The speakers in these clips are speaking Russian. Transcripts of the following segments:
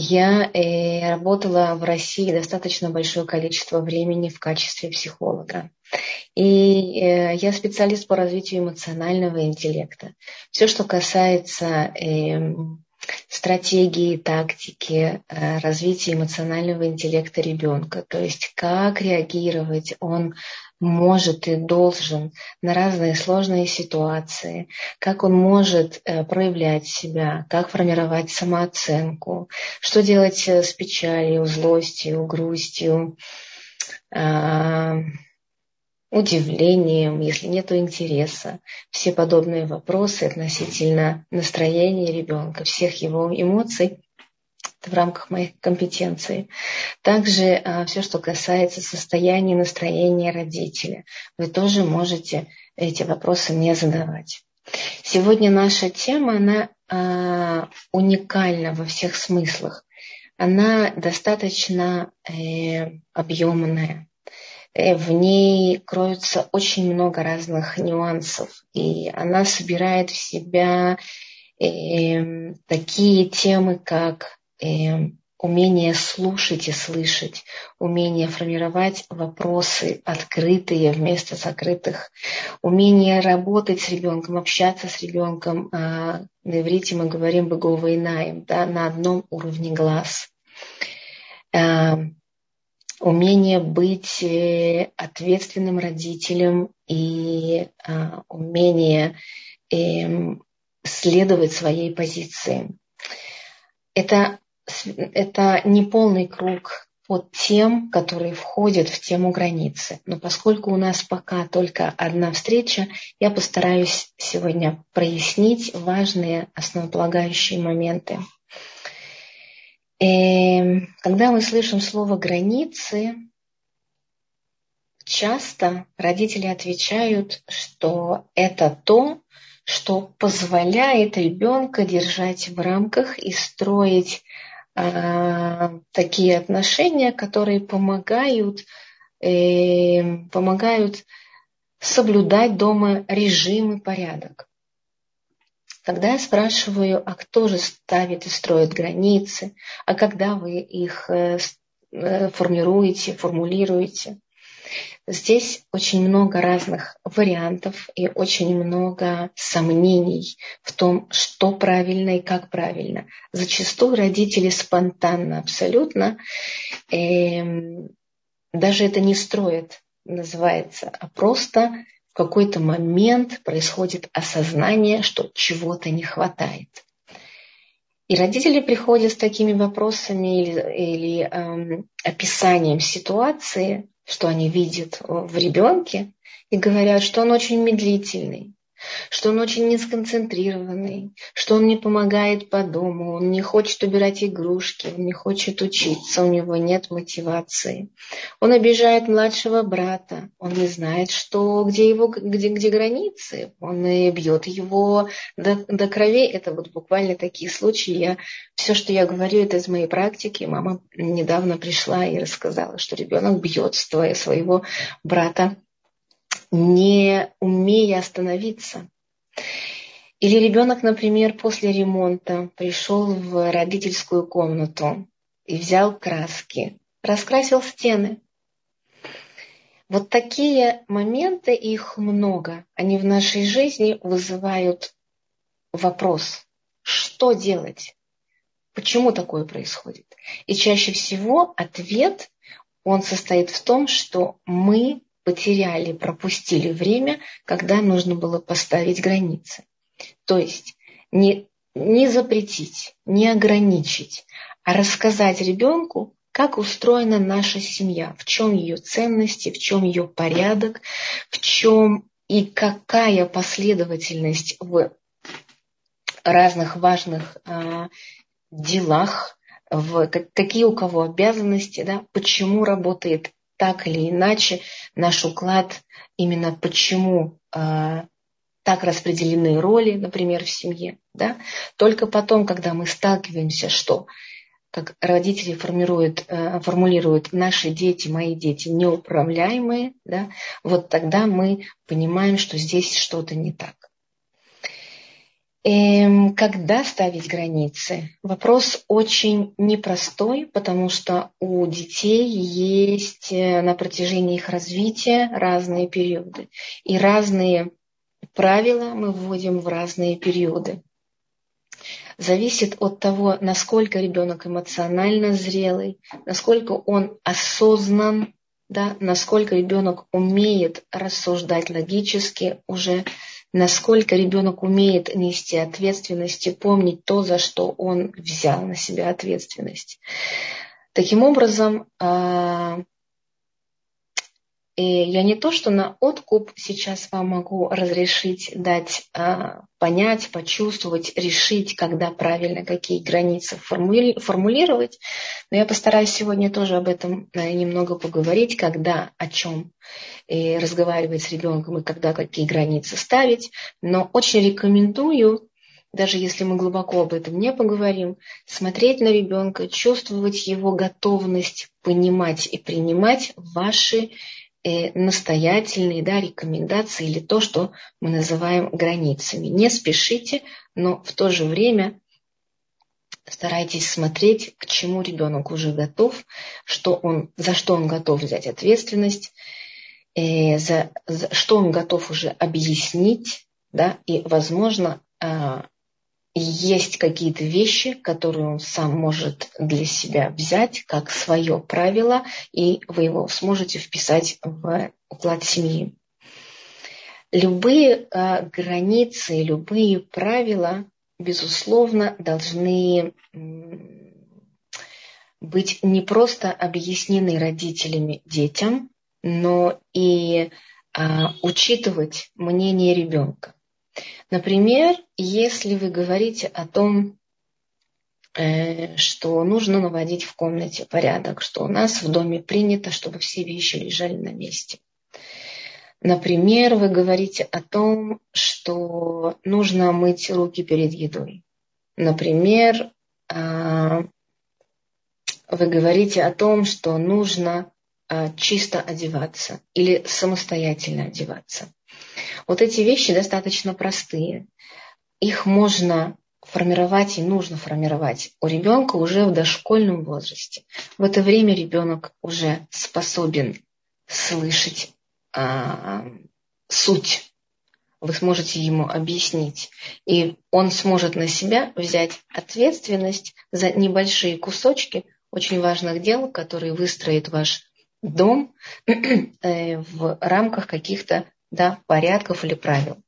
Я э, работала в России достаточно большое количество времени в качестве психолога. И э, я специалист по развитию эмоционального интеллекта. Все, что касается э, стратегии, тактики э, развития эмоционального интеллекта ребенка, то есть как реагировать он может и должен на разные сложные ситуации, как он может э, проявлять себя, как формировать самооценку, что делать э, с печалью, злостью, грустью, удивлением, если нет интереса. Все подобные вопросы относительно настроения ребенка, всех его эмоций в рамках моих компетенций. Также а, все, что касается состояния настроения родителя, вы тоже можете эти вопросы мне задавать. Сегодня наша тема, она а, уникальна во всех смыслах. Она достаточно э, объемная. Э, в ней кроется очень много разных нюансов, и она собирает в себя э, такие темы, как э, умение слушать и слышать, умение формировать вопросы открытые вместо закрытых, умение работать с ребенком, общаться с ребенком. Э, на иврите мы говорим «беговайнаем», да, на одном уровне глаз. Э, умение быть э, ответственным родителем и э, умение э, следовать своей позиции. Это это не полный круг под тем, которые входят в тему границы. Но поскольку у нас пока только одна встреча, я постараюсь сегодня прояснить важные основополагающие моменты. Эм, когда мы слышим слово границы, часто родители отвечают, что это то, что позволяет ребенка держать в рамках и строить а, такие отношения, которые помогают, э, помогают соблюдать дома режим и порядок. Когда я спрашиваю, а кто же ставит и строит границы, а когда вы их э, э, формируете, формулируете, Здесь очень много разных вариантов и очень много сомнений в том, что правильно и как правильно. Зачастую родители спонтанно абсолютно э, даже это не строят, называется, а просто какой-то момент происходит осознание, что чего-то не хватает. И родители приходят с такими вопросами или, или эм, описанием ситуации, что они видят в ребенке, и говорят, что он очень медлительный, что он очень несконцентрированный, что он не помогает по дому, он не хочет убирать игрушки, он не хочет учиться, у него нет мотивации. Он обижает младшего брата, он не знает, что, где, его, где, где границы, он и бьет его до, до крови. Это вот буквально такие случаи. Я, все, что я говорю, это из моей практики. Мама недавно пришла и рассказала, что ребенок бьет своего брата не умея остановиться. Или ребенок, например, после ремонта пришел в родительскую комнату и взял краски, раскрасил стены. Вот такие моменты, их много, они в нашей жизни вызывают вопрос, что делать, почему такое происходит. И чаще всего ответ, он состоит в том, что мы потеряли, пропустили время, когда нужно было поставить границы. То есть не, не запретить, не ограничить, а рассказать ребенку, как устроена наша семья, в чем ее ценности, в чем ее порядок, в чем и какая последовательность в разных важных э, делах, в какие у кого обязанности, да, почему работает так или иначе наш уклад, именно почему э, так распределены роли, например, в семье. Да? Только потом, когда мы сталкиваемся, что как родители формируют, э, формулируют наши дети, мои дети неуправляемые, да, вот тогда мы понимаем, что здесь что-то не так. Эм, когда ставить границы? Вопрос очень непростой, потому что у детей есть э, на протяжении их развития разные периоды. И разные правила мы вводим в разные периоды. Зависит от того, насколько ребенок эмоционально зрелый, насколько он осознан, да, насколько ребенок умеет рассуждать логически уже, насколько ребенок умеет нести ответственность и помнить то, за что он взял на себя ответственность. Таким образом, а, и я не то, что на откуп сейчас вам могу разрешить дать а, понять, почувствовать, решить, когда правильно какие границы формули, формулировать. Но я постараюсь сегодня тоже об этом а, немного поговорить, когда, о чем и разговаривать с ребенком и когда какие границы ставить. Но очень рекомендую даже если мы глубоко об этом не поговорим, смотреть на ребенка, чувствовать его готовность понимать и принимать ваши настоятельные да, рекомендации или то, что мы называем границами. Не спешите, но в то же время старайтесь смотреть, к чему ребенок уже готов, что он, за что он готов взять ответственность, э, за, за что он готов уже объяснить, да, и, возможно, э, есть какие-то вещи, которые он сам может для себя взять как свое правило, и вы его сможете вписать в уклад семьи. Любые э, границы, любые правила, безусловно, должны быть не просто объяснены родителями детям, но и э, учитывать мнение ребенка. Например, если вы говорите о том, э, что нужно наводить в комнате порядок, что у нас в доме принято, чтобы все вещи лежали на месте. Например, вы говорите о том, что нужно мыть руки перед едой. Например, а, вы говорите о том, что нужно а, чисто одеваться или самостоятельно одеваться. Вот эти вещи достаточно простые. Их можно формировать и нужно формировать у ребенка уже в дошкольном возрасте. В это время ребенок уже способен слышать а, суть. Вы сможете ему объяснить. И он сможет на себя взять ответственность за небольшие кусочки очень важных дел, которые выстроит ваш дом э, в рамках каких-то да, порядков или правил.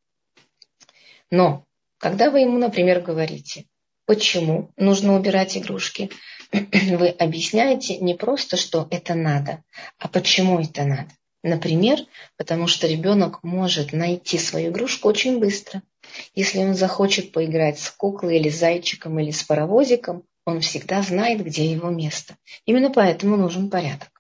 Но когда вы ему, например, говорите, почему нужно убирать игрушки, вы объясняете не просто, что это надо, а почему это надо. Например, потому что ребенок может найти свою игрушку очень быстро. Если он захочет поиграть с куклой или зайчиком или с паровозиком, он всегда знает, где его место. Именно поэтому нужен порядок.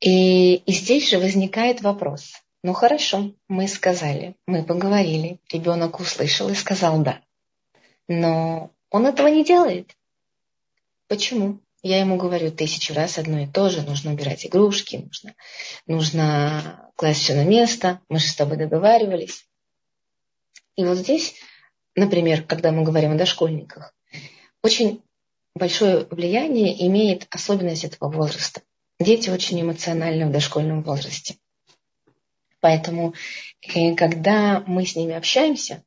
И, и здесь же возникает вопрос. Ну хорошо, мы сказали, мы поговорили, ребенок услышал и сказал да. Но он этого не делает. Почему? Я ему говорю тысячу раз одно и то же. Нужно убирать игрушки, нужно, нужно класть все на место. Мы же с тобой договаривались. И вот здесь, например, когда мы говорим о дошкольниках, очень большое влияние имеет особенность этого возраста. Дети очень эмоциональны в дошкольном возрасте. Поэтому, когда мы с ними общаемся,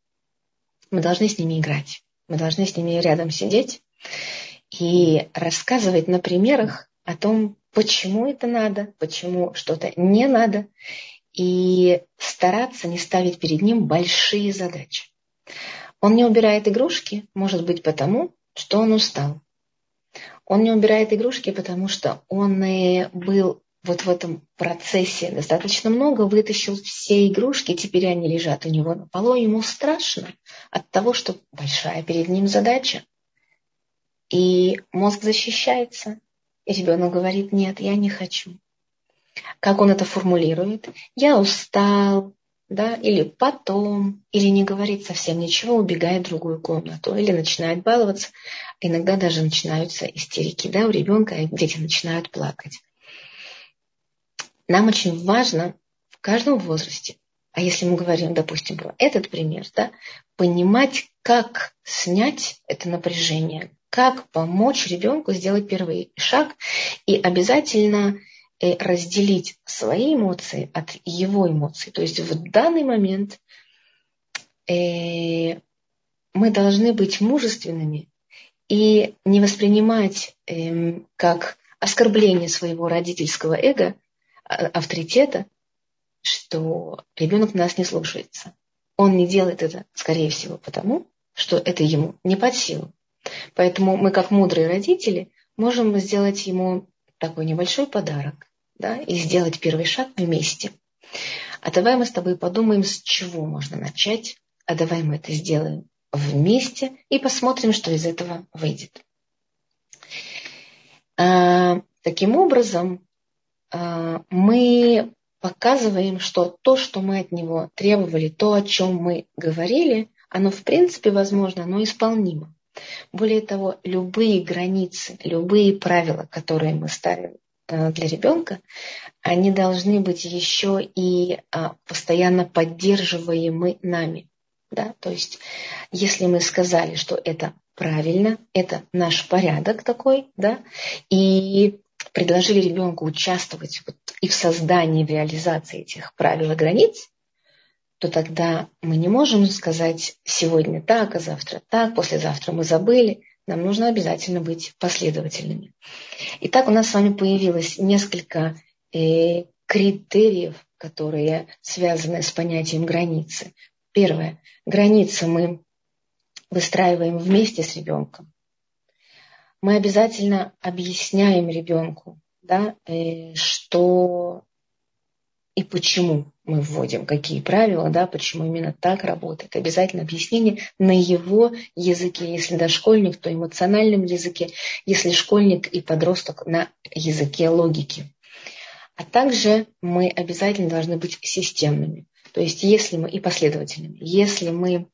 мы должны с ними играть. Мы должны с ними рядом сидеть и рассказывать на примерах о том, почему это надо, почему что-то не надо, и стараться не ставить перед ним большие задачи. Он не убирает игрушки, может быть, потому, что он устал. Он не убирает игрушки, потому что он был вот в этом процессе достаточно много, вытащил все игрушки, теперь они лежат у него на полу, ему страшно от того, что большая перед ним задача. И мозг защищается, и ребенок говорит, нет, я не хочу. Как он это формулирует? Я устал, да, или потом, или не говорит совсем ничего, убегает в другую комнату, или начинает баловаться. Иногда даже начинаются истерики, да, у ребенка, дети начинают плакать. Нам очень важно в каждом возрасте а если мы говорим, допустим, про этот пример, да, понимать, как снять это напряжение, как помочь ребенку сделать первый шаг и обязательно разделить свои эмоции от его эмоций. То есть в данный момент э, мы должны быть мужественными и не воспринимать э, как оскорбление своего родительского эго, а, авторитета, что ребенок нас не слушается. Он не делает это, скорее всего, потому, что это ему не под силу. Поэтому мы, как мудрые родители, можем сделать ему такой небольшой подарок да, и сделать первый шаг вместе. А давай мы с тобой подумаем, с чего можно начать, а давай мы это сделаем вместе и посмотрим, что из этого выйдет. А, таким образом, а, мы показываем, что то, что мы от него требовали, то, о чем мы говорили, оно в принципе возможно, оно исполнимо. Более того, любые границы, любые правила, которые мы ставим для ребенка, они должны быть еще и а, постоянно поддерживаемы нами. Да? То есть, если мы сказали, что это правильно, это наш порядок такой, да, и предложили ребенку участвовать вот и в создании, в реализации этих правил и границ, то тогда мы не можем сказать сегодня так, а завтра так, послезавтра мы забыли. Нам нужно обязательно быть последовательными. Итак, у нас с вами появилось несколько э, критериев, которые связаны с понятием границы. Первое. Границы мы выстраиваем вместе с ребенком мы обязательно объясняем ребенку, да, э, что и почему мы вводим, какие правила, да, почему именно так работает. Обязательно объяснение на его языке, если дошкольник, то эмоциональном языке, если школьник и подросток на языке логики. А также мы обязательно должны быть системными. То есть если мы и последовательными. Если мы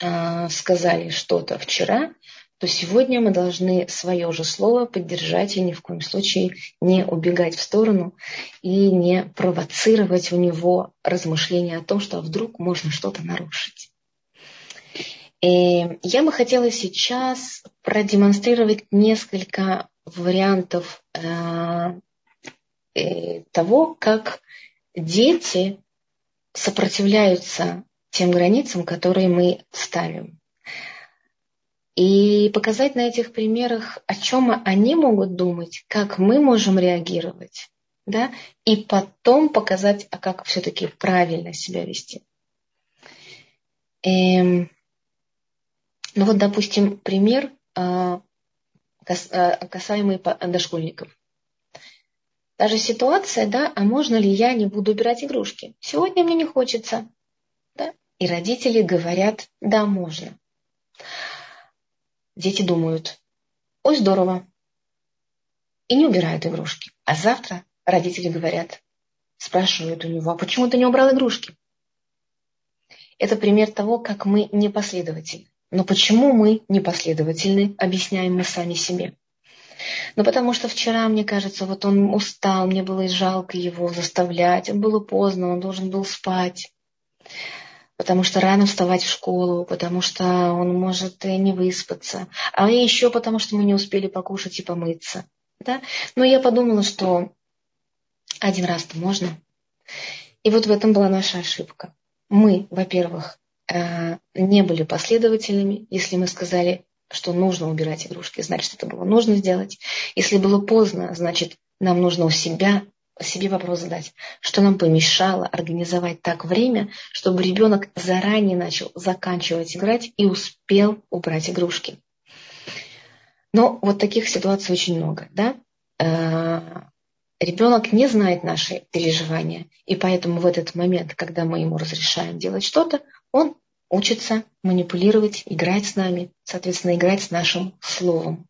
э, сказали что-то вчера, то сегодня мы должны свое же слово поддержать и ни в коем случае не убегать в сторону и не провоцировать у него размышления о том, что вдруг можно что-то нарушить. И я бы хотела сейчас продемонстрировать несколько вариантов э, э, того, как дети сопротивляются тем границам, которые мы ставим и показать на этих примерах, о чем они могут думать, как мы можем реагировать, да, и потом показать, а как все-таки правильно себя вести. Эм, ну вот, допустим, пример э, кас, касаемый дошкольников. Даже ситуация, да, а можно ли я не буду убирать игрушки? Сегодня мне не хочется. Да? И родители говорят, да, можно дети думают, ой, здорово, и не убирают игрушки. А завтра родители говорят, спрашивают у него, а почему ты не убрал игрушки? Это пример того, как мы непоследовательны. Но почему мы непоследовательны, объясняем мы сами себе. Ну, потому что вчера, мне кажется, вот он устал, мне было жалко его заставлять, было поздно, он должен был спать потому что рано вставать в школу, потому что он может не выспаться, а еще потому что мы не успели покушать и помыться. Да? Но я подумала, что один раз-то можно. И вот в этом была наша ошибка. Мы, во-первых, э, не были последовательными, если мы сказали, что нужно убирать игрушки, значит, это было нужно сделать. Если было поздно, значит, нам нужно у себя себе вопрос задать, что нам помешало организовать так время, чтобы ребенок заранее начал заканчивать играть и успел убрать игрушки. Но вот таких ситуаций очень много. Да? Э, ребенок не знает наши переживания, и поэтому в этот момент, когда мы ему разрешаем делать что-то, он учится манипулировать, играть с нами, соответственно, играть с нашим словом.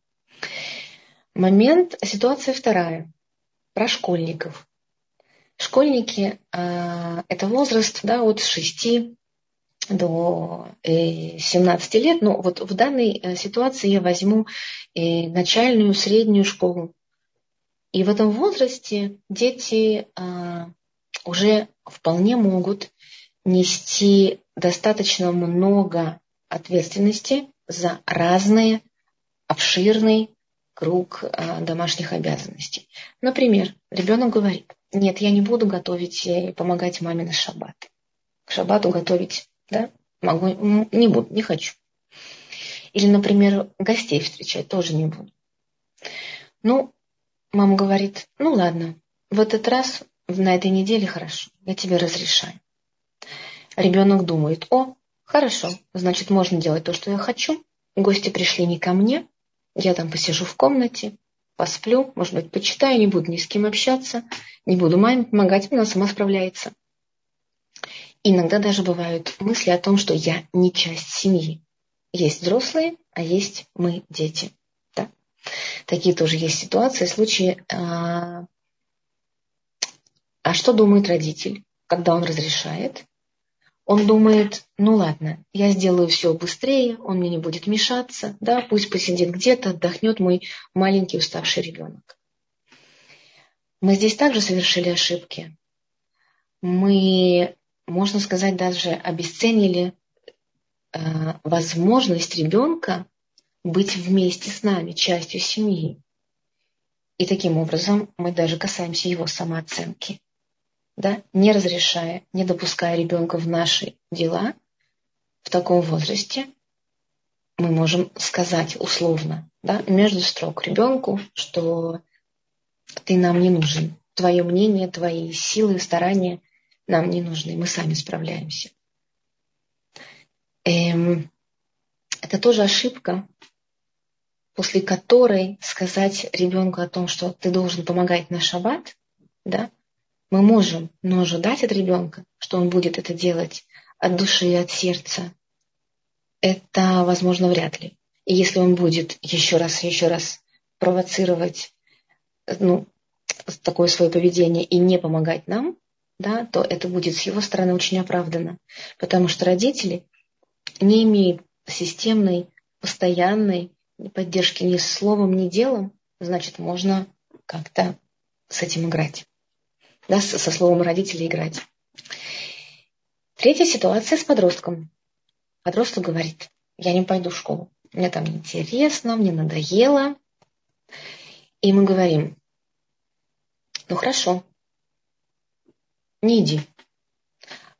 Момент, ситуация вторая про школьников. Школьники э, – это возраст да, от 6 до 17 э, лет. Но вот в данной э, ситуации я возьму начальную, среднюю школу. И в этом возрасте дети уже вполне могут нести достаточно много ответственности за разные обширный круг а, домашних обязанностей. Например, ребенок говорит, нет, я не буду готовить и помогать маме на шаббат. К шаббату готовить, да, могу, не буду, не хочу. Или, например, гостей встречать тоже не буду. Ну, мама говорит, ну ладно, в этот раз на этой неделе хорошо, я тебе разрешаю. Ребенок думает, о, хорошо, значит, можно делать то, что я хочу. Гости пришли не ко мне, я там посижу в комнате, посплю, может быть, почитаю, не буду ни с кем общаться, не буду маме помогать, она сама справляется. Иногда даже бывают мысли о том, что я не часть семьи. Есть взрослые, а есть мы, дети. Да? Такие тоже есть ситуации, случаи. А, а что думает родитель, когда он разрешает? Он думает, ну ладно, я сделаю все быстрее, он мне не будет мешаться, да, пусть посидит где-то, отдохнет мой маленький уставший ребенок. Мы здесь также совершили ошибки. Мы, можно сказать, даже обесценили э, возможность ребенка быть вместе с нами, частью семьи. И таким образом мы даже касаемся его самооценки да, не разрешая, не допуская ребенка в наши дела, в таком возрасте мы можем сказать условно, да, между строк ребенку, что ты нам не нужен. Твое мнение, твои силы, старания нам не нужны. Мы сами справляемся. Эм, это тоже ошибка, после которой сказать ребенку о том, что ты должен помогать на шаббат, да, мы можем, но ожидать от ребенка, что он будет это делать от души и от сердца, это, возможно, вряд ли. И если он будет еще раз и еще раз провоцировать ну, такое свое поведение и не помогать нам, да, то это будет с его стороны очень оправдано. Потому что родители не имеют системной, постоянной поддержки ни словом, ни делом, значит, можно как-то с этим играть да, со словом родители играть. Третья ситуация с подростком. Подросток говорит, я не пойду в школу. Мне там неинтересно, мне надоело. И мы говорим, ну хорошо, не иди.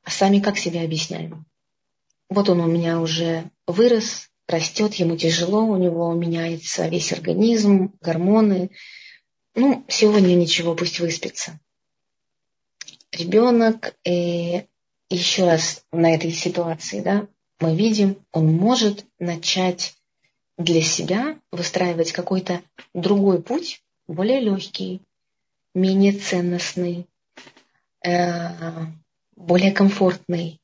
А сами как себе объясняем? Вот он у меня уже вырос, растет, ему тяжело, у него меняется весь организм, гормоны. Ну, сегодня ничего, пусть выспится ребенок, э, еще раз на этой ситуации, да, мы видим, он может начать для себя выстраивать какой-то другой путь, более легкий, менее ценностный, э, более комфортный,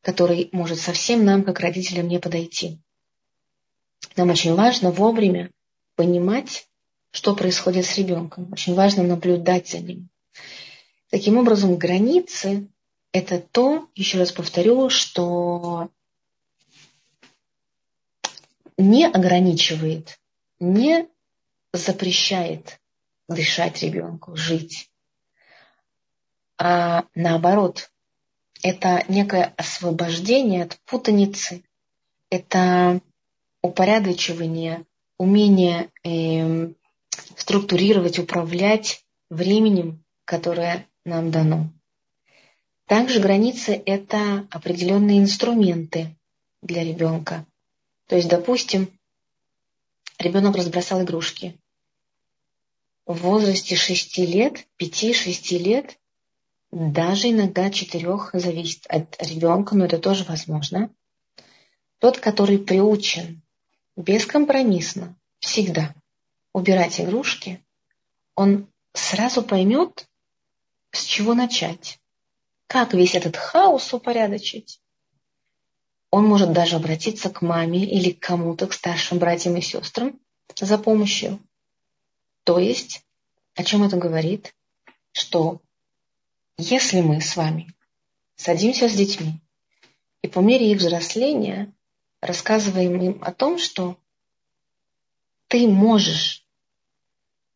который может совсем нам, как родителям, не подойти. Нам очень важно вовремя понимать, что происходит с ребенком. Очень важно наблюдать за ним. Таким образом, границы – это то, еще раз повторю, что не ограничивает, не запрещает дышать ребенку, жить, а наоборот, это некое освобождение от путаницы, это упорядочивание, умение э, структурировать, управлять временем, которое нам дано. Также границы – это определенные инструменты для ребенка. То есть, допустим, ребенок разбросал игрушки. В возрасте 6 лет, 5-6 лет, даже иногда 4 зависит от ребенка, но это тоже возможно. Тот, который приучен бескомпромиссно всегда убирать игрушки, он сразу поймет, с чего начать? Как весь этот хаос упорядочить? Он может даже обратиться к маме или к кому-то, к старшим братьям и сестрам за помощью. То есть, о чем это говорит? Что если мы с вами садимся с детьми и по мере их взросления рассказываем им о том, что ты можешь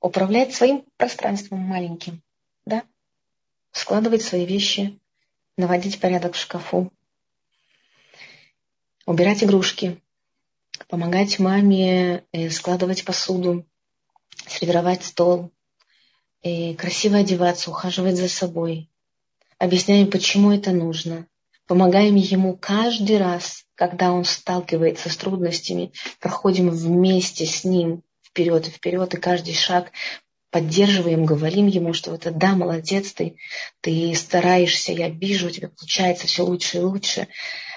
управлять своим пространством маленьким, да? Складывать свои вещи, наводить порядок в шкафу, убирать игрушки, помогать маме э, складывать посуду, сервировать стол, э, красиво одеваться, ухаживать за собой. Объясняем, почему это нужно. Помогаем ему каждый раз, когда он сталкивается с трудностями, проходим вместе с ним вперед и вперед, и каждый шаг поддерживаем, говорим ему, что это да, молодец, ты, ты стараешься, я вижу, у тебя получается все лучше и лучше.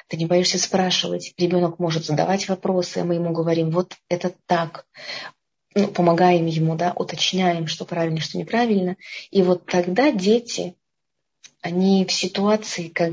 Ты не боишься спрашивать. Ребенок может задавать вопросы, мы ему говорим, вот это так. Ну, помогаем ему, да, уточняем, что правильно, что неправильно. И вот тогда дети они в ситуации, как,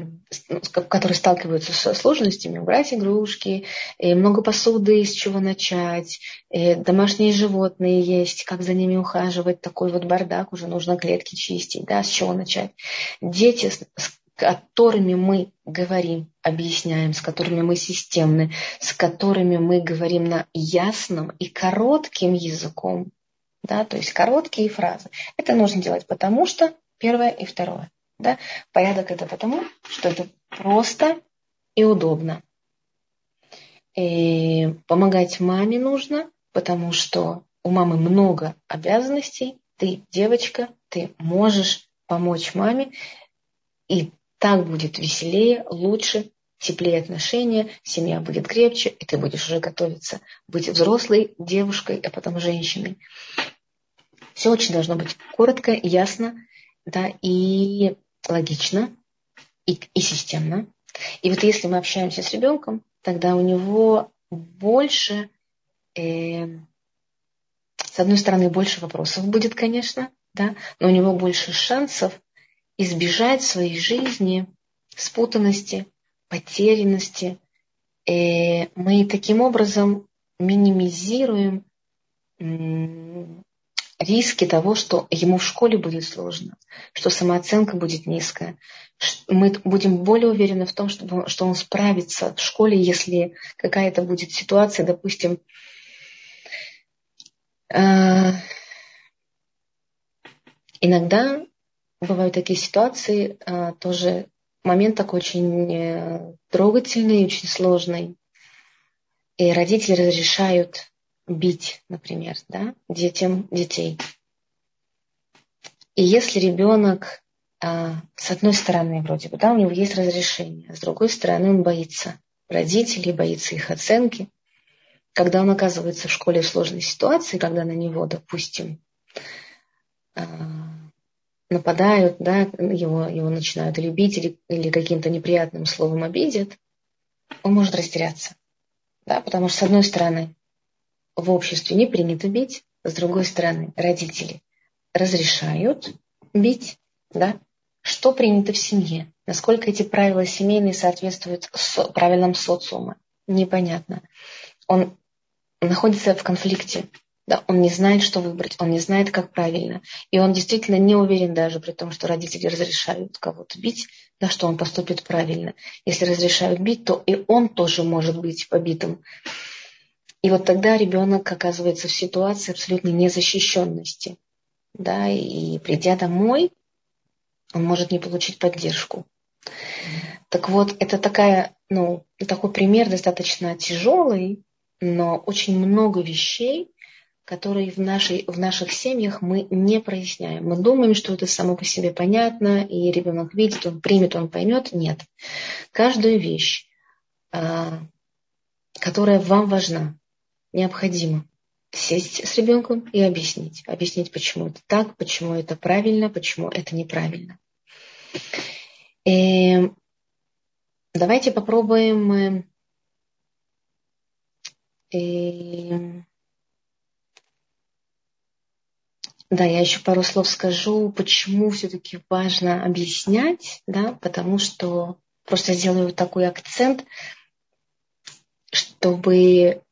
ну, которые сталкиваются со сложностями, убрать игрушки, и много посуды, с чего начать, и домашние животные есть, как за ними ухаживать, такой вот бардак, уже нужно клетки чистить, да, с чего начать. Дети, с которыми мы говорим, объясняем, с которыми мы системны, с которыми мы говорим на ясном и коротким языком, да, то есть короткие фразы. Это нужно делать потому что первое и второе. Да? Порядок это потому, что это просто и удобно. И помогать маме нужно, потому что у мамы много обязанностей. Ты девочка, ты можешь помочь маме, и так будет веселее, лучше, теплее отношения, семья будет крепче, и ты будешь уже готовиться быть взрослой девушкой, а потом женщиной. Все очень должно быть коротко, ясно, да, и логично и, и системно. И вот если мы общаемся с ребенком, тогда у него больше, э, с одной стороны, больше вопросов будет, конечно, да, но у него больше шансов избежать в своей жизни спутанности, потерянности. Э, мы таким образом минимизируем риски того, что ему в школе будет сложно, что самооценка будет низкая. Мы будем более уверены в том, что, что он справится в школе, если какая-то будет ситуация, допустим, э, иногда бывают такие ситуации, э, тоже момент такой очень э, трогательный, очень сложный. И родители разрешают бить, например, да, детям детей. И если ребенок, а, с одной стороны, вроде бы, да, у него есть разрешение, а с другой стороны, он боится родителей, боится их оценки, когда он оказывается в школе в сложной ситуации, когда на него, допустим, а, нападают, да, его, его начинают любить или, или каким-то неприятным словом обидят, он может растеряться. Да, потому что, с одной стороны, в обществе не принято бить, с другой стороны, родители разрешают бить, да? Что принято в семье? Насколько эти правила семейные соответствуют правилам социума? Непонятно. Он находится в конфликте. Да, он не знает, что выбрать, он не знает, как правильно. И он действительно не уверен даже при том, что родители разрешают кого-то бить, да, что он поступит правильно. Если разрешают бить, то и он тоже может быть побитым. И вот тогда ребенок оказывается в ситуации абсолютной незащищенности. Да, и придя домой, он может не получить поддержку. Так вот, это такая, ну, такой пример достаточно тяжелый, но очень много вещей, которые в, нашей, в наших семьях мы не проясняем. Мы думаем, что это само по себе понятно, и ребенок видит, он примет, он поймет. Нет. Каждую вещь, а, которая вам важна, необходимо сесть с ребенком и объяснить. Объяснить, почему это так, почему это правильно, почему это неправильно. И э, давайте попробуем и... Э, да, я еще пару слов скажу, почему все-таки важно объяснять, да, потому что просто сделаю такой акцент, чтобы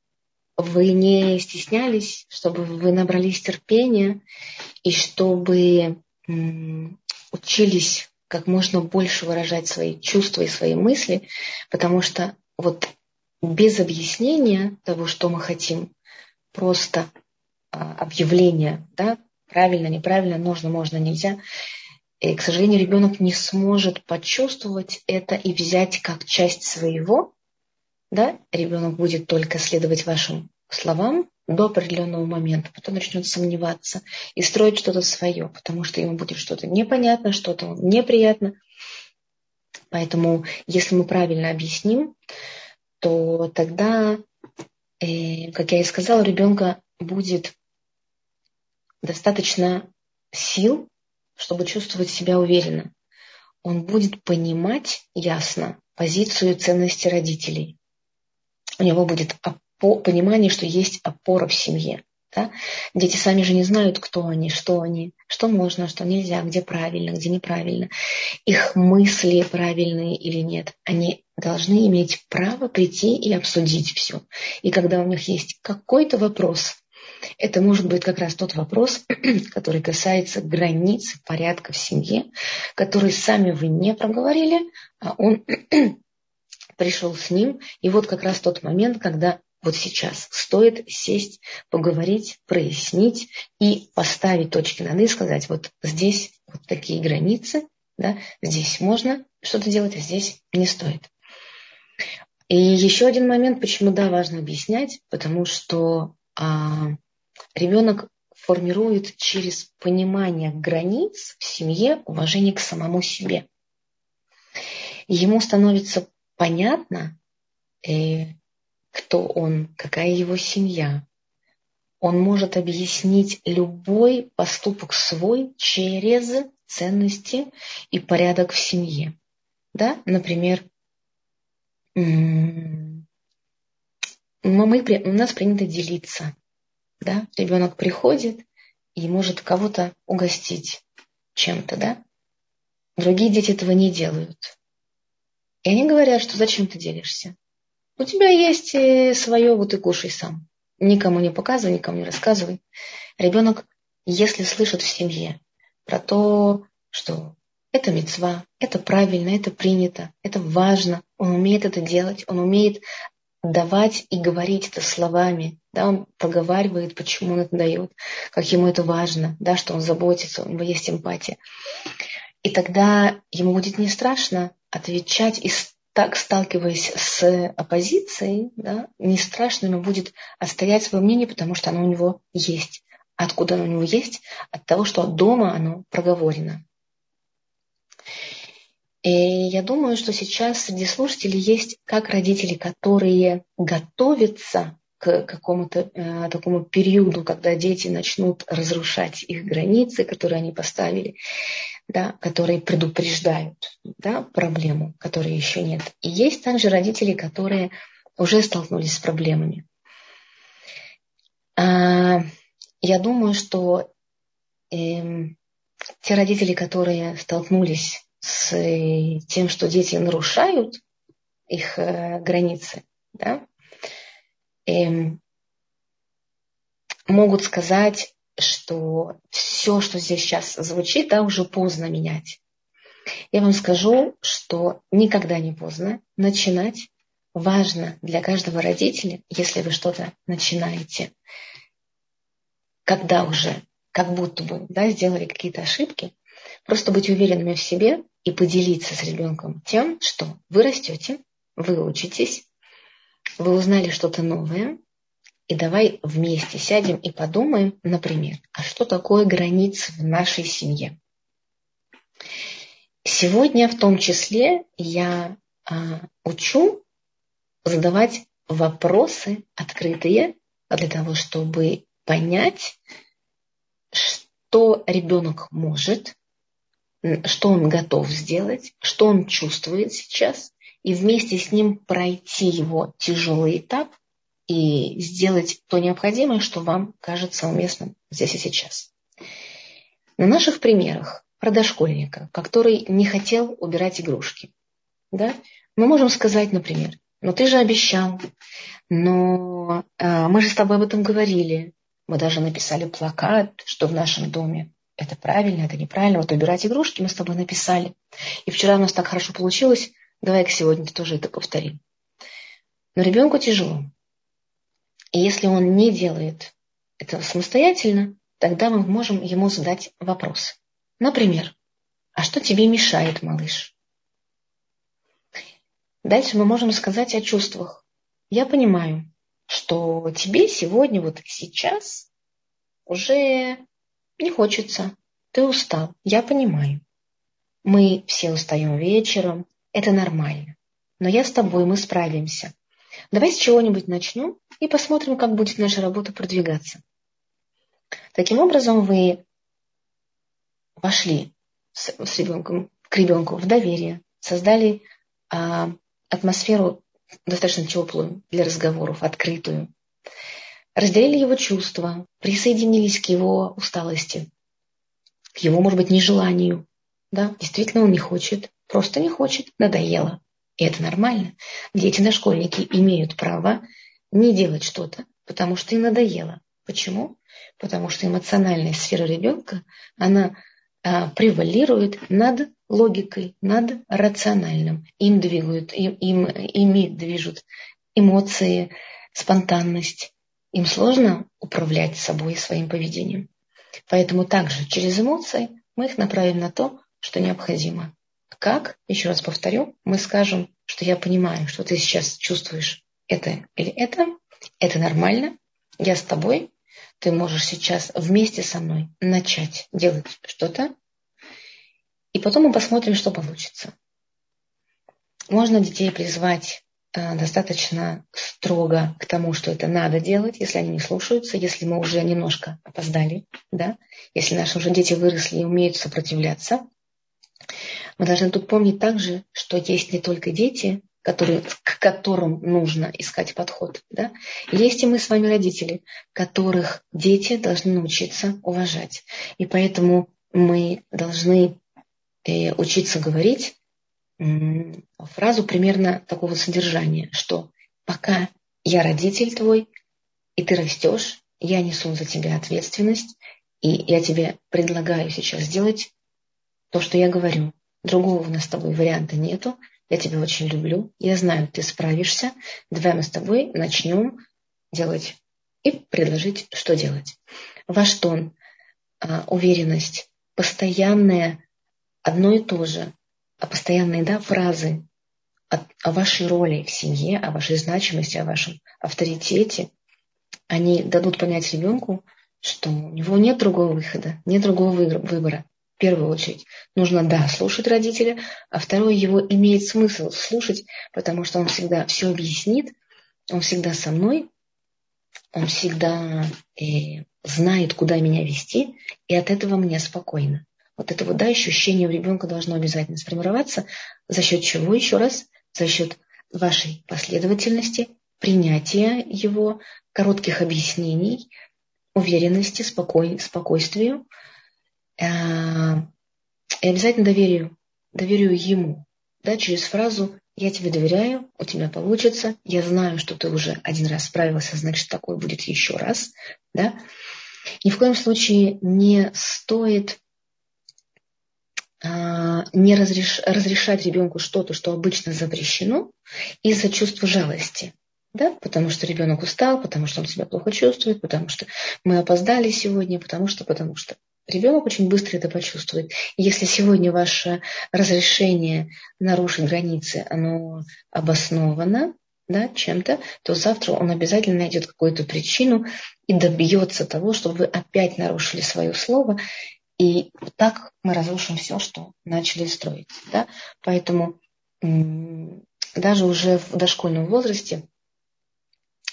вы не стеснялись, чтобы вы набрались терпения и чтобы учились как можно больше выражать свои чувства и свои мысли, потому что вот без объяснения того, что мы хотим, просто а, объявление, да, правильно, неправильно, нужно, можно, нельзя, и, к сожалению, ребенок не сможет почувствовать это и взять как часть своего, да, ребенок будет только следовать вашим словам до определенного момента, потом начнет сомневаться и строить что-то свое, потому что ему будет что-то непонятно, что-то неприятно. Поэтому, если мы правильно объясним, то тогда, э, как я и сказала, у ребенка будет достаточно сил, чтобы чувствовать себя уверенно. Он будет понимать ясно позицию и ценности родителей. У него будет понимание, что есть опора в семье. Да? Дети сами же не знают, кто они, что они, что можно, что нельзя, где правильно, где неправильно. Их мысли правильные или нет. Они должны иметь право прийти и обсудить все. И когда у них есть какой-то вопрос, это может быть как раз тот вопрос, который касается границ порядка в семье, который сами вы не проговорили, а он пришел с ним. И вот как раз тот момент, когда вот сейчас стоит сесть, поговорить, прояснить и поставить точки над «и», сказать, вот здесь вот такие границы, да, здесь можно что-то делать, а здесь не стоит. И еще один момент, почему да, важно объяснять, потому что а, ребенок формирует через понимание границ в семье уважение к самому себе. Ему становится понятно, э, кто он, какая его семья. Он может объяснить любой поступок свой через ценности и порядок в семье. Да? Например, мы, у нас принято делиться. Да? Ребенок приходит и может кого-то угостить чем-то. Да? Другие дети этого не делают. И они говорят, что зачем ты делишься? У тебя есть свое, вот и кушай сам. Никому не показывай, никому не рассказывай. Ребенок, если слышит в семье про то, что это мецва, это правильно, это принято, это важно, он умеет это делать, он умеет давать и говорить это словами, да, он проговаривает, почему он это дает, как ему это важно, да, что он заботится, у него есть эмпатия. И тогда ему будет не страшно отвечать из так сталкиваясь с оппозицией, да, не страшно ему будет отстоять свое мнение, потому что оно у него есть. Откуда оно у него есть? От того, что дома оно проговорено. И я думаю, что сейчас среди слушателей есть как родители, которые готовятся к какому-то э, такому периоду, когда дети начнут разрушать их границы, которые они поставили, да, которые предупреждают да, проблему, которой еще нет. И есть также родители, которые уже столкнулись с проблемами. А, я думаю, что э, те родители, которые столкнулись с тем, что дети нарушают их э, границы, да, э, могут сказать, что все, что здесь сейчас звучит, да, уже поздно менять. Я вам скажу, что никогда не поздно начинать. Важно для каждого родителя, если вы что-то начинаете, когда уже как будто бы да, сделали какие-то ошибки, просто быть уверенными в себе и поделиться с ребенком тем, что вы растете, вы учитесь, вы узнали что-то новое, и давай вместе сядем и подумаем, например, а что такое границы в нашей семье? Сегодня в том числе я а, учу задавать вопросы открытые для того, чтобы понять, что ребенок может, что он готов сделать, что он чувствует сейчас, и вместе с ним пройти его тяжелый этап и сделать то необходимое, что вам кажется уместным здесь и сейчас. На наших примерах про дошкольника, который не хотел убирать игрушки. Да? Мы можем сказать, например, ну ты же обещал, но э, мы же с тобой об этом говорили. Мы даже написали плакат, что в нашем доме это правильно, это неправильно. Вот убирать игрушки мы с тобой написали. И вчера у нас так хорошо получилось, давай-ка сегодня тоже это повторим. Но ребенку тяжело. И если он не делает этого самостоятельно, тогда мы можем ему задать вопрос. Например, А что тебе мешает, малыш? Дальше мы можем сказать о чувствах. Я понимаю, что тебе сегодня, вот сейчас, уже не хочется. Ты устал. Я понимаю. Мы все устаем вечером. Это нормально. Но я с тобой, мы справимся. Давай с чего-нибудь начнем и посмотрим, как будет наша работа продвигаться. Таким образом, вы вошли с, с ребенком, к ребенку в доверие, создали а, атмосферу достаточно теплую для разговоров, открытую. Разделили его чувства, присоединились к его усталости, к его, может быть, нежеланию. Да, действительно, он не хочет, просто не хочет, надоело. И это нормально. Дети, дошкольники имеют право не делать что-то, потому что им надоело. Почему? Потому что эмоциональная сфера ребенка, она а, превалирует над логикой, над рациональным. Им двигают, им, им, ими движут эмоции, спонтанность. Им сложно управлять собой и своим поведением. Поэтому также через эмоции мы их направим на то, что необходимо. Как? Еще раз повторю, мы скажем, что я понимаю, что ты сейчас чувствуешь это или это. Это нормально. Я с тобой. Ты можешь сейчас вместе со мной начать делать что-то, и потом мы посмотрим, что получится. Можно детей призвать э, достаточно строго к тому, что это надо делать, если они не слушаются, если мы уже немножко опоздали, да? если наши уже дети выросли и умеют сопротивляться. Мы должны тут помнить также, что есть не только дети, которые, к которым нужно искать подход. Да? Есть и мы с вами родители, которых дети должны научиться уважать. И поэтому мы должны э, учиться говорить фразу примерно такого содержания, что пока я родитель твой, и ты растешь, я несу за тебя ответственность, и я тебе предлагаю сейчас сделать то, что я говорю. Другого у нас с тобой варианта нету. Я тебя очень люблю. Я знаю, ты справишься. Давай мы с тобой начнем делать и предложить, что делать. Ваш тон, а, уверенность, постоянное одно и то же, а постоянные да, фразы о, о вашей роли в семье, о вашей значимости, о вашем авторитете, они дадут понять ребенку, что у него нет другого выхода, нет другого выбора. В первую очередь нужно, да, слушать родителя, а второе, его имеет смысл слушать, потому что он всегда все объяснит, он всегда со мной, он всегда э, знает, куда меня вести, и от этого мне спокойно вот это вот, да, ощущение у ребенка должно обязательно сформироваться. За счет чего, еще раз? За счет вашей последовательности, принятия его, коротких объяснений, уверенности, спокой, спокойствию э, и обязательно доверию, доверию ему. Да, через фразу «я тебе доверяю, у тебя получится, я знаю, что ты уже один раз справился, значит, такой будет еще раз». Да? Ни в коем случае не стоит а, не разреш, разрешать ребенку что-то, что обычно запрещено, из-за чувства жалости. Да? Потому что ребенок устал, потому что он себя плохо чувствует, потому что мы опоздали сегодня, потому что, потому что. Ребенок очень быстро это почувствует. И если сегодня ваше разрешение нарушить границы, оно обосновано да, чем-то, то завтра он обязательно найдет какую-то причину и добьется того, чтобы вы опять нарушили свое слово и так мы разрушим все, что начали строить. Да? Поэтому даже уже в дошкольном возрасте